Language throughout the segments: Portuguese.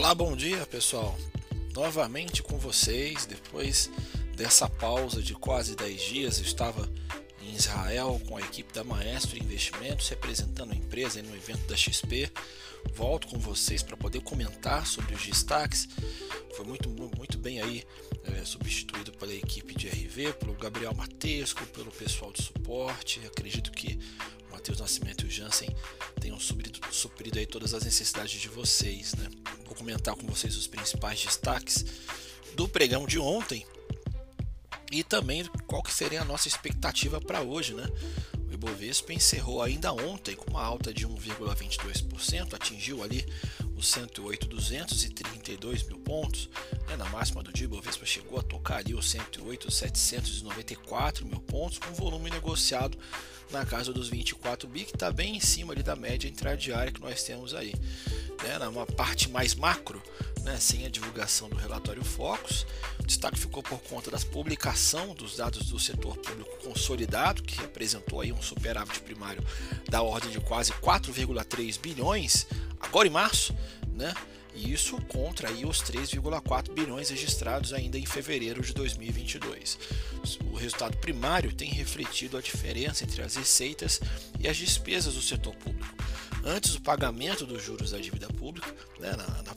Olá, bom dia pessoal. Novamente com vocês, depois dessa pausa de quase 10 dias, estava em Israel com a equipe da Maestro Investimentos, representando a empresa no evento da XP. Volto com vocês para poder comentar sobre os destaques. Foi muito, muito bem aí é, substituído pela equipe de RV, pelo Gabriel Matesco, pelo pessoal de suporte. Acredito que o Matheus Nascimento e o Jansen tenham suprido, suprido aí todas as necessidades de vocês, né? Comentar com vocês os principais destaques do pregão de ontem e também qual que seria a nossa expectativa para hoje, né? O Ibovespa encerrou ainda ontem com uma alta de 1,22%, atingiu ali os 108.232 mil pontos. Né? Na máxima do dia, o Ibovespa chegou a tocar ali os 108.794 mil pontos, com volume negociado na casa dos 24 bi, que está bem em cima ali da média intradiária que nós temos aí. Né? Na parte mais macro, né, sem a divulgação do relatório Focus. O destaque ficou por conta da publicação dos dados do setor público consolidado, que representou aí um superávit primário da ordem de quase 4,3 bilhões, agora em março, né? E isso contra aí os 3,4 bilhões registrados ainda em fevereiro de 2022. O resultado primário tem refletido a diferença entre as receitas e as despesas do setor público. Antes do pagamento dos juros da dívida pública, né, na, na,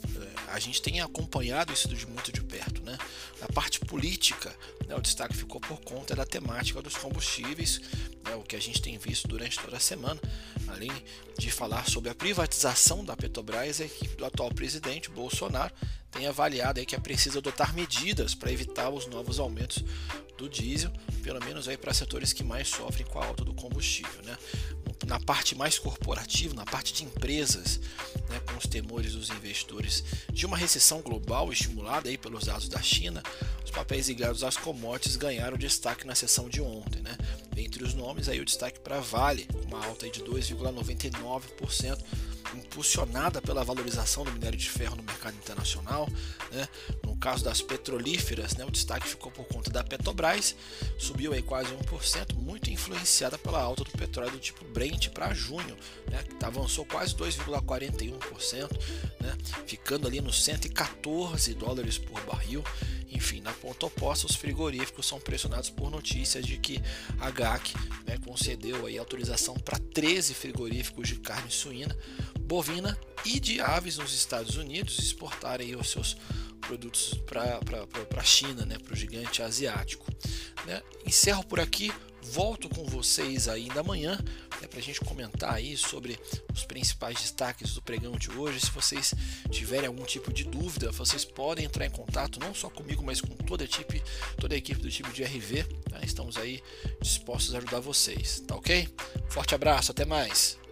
a gente tem acompanhado isso de muito de perto. Né? Na parte política, né, o destaque ficou por conta da temática dos combustíveis, né, o que a gente tem visto durante toda a semana, além de falar sobre a privatização da Petrobras, a equipe do atual presidente Bolsonaro tem avaliado aí que é preciso adotar medidas para evitar os novos aumentos do diesel, pelo menos aí para setores que mais sofrem com a alta do combustível. Né? Na parte mais corporativa, na parte de empresas, né, com os temores dos investidores de uma recessão global estimulada aí pelos dados da China, os papéis ligados às commodities ganharam destaque na sessão de ontem. Né? Entre os nomes, aí o destaque para Vale, uma alta de 2,99%, impulsionada pela valorização do minério de ferro no mercado internacional. Né? No caso das petrolíferas, né, o destaque ficou por conta da Petrobras, subiu aí quase 1%, muito influenciada pela alta do petróleo do tipo Brent para junho, né, que avançou quase 2,41%, né, ficando ali nos 114 dólares por barril. Enfim, na ponta oposta, os frigoríficos são pressionados por notícias de que a GAC né, concedeu aí autorização para 13 frigoríficos de carne suína, bovina e de aves nos Estados Unidos exportarem os seus produtos para a China, né, para o gigante asiático. Né? Encerro por aqui, volto com vocês ainda amanhã né, para a gente comentar aí sobre os principais destaques do pregão de hoje. Se vocês tiverem algum tipo de dúvida, vocês podem entrar em contato não só comigo, mas com toda a equipe, toda a equipe do time de RV. Tá? Estamos aí dispostos a ajudar vocês, tá ok? Forte abraço, até mais.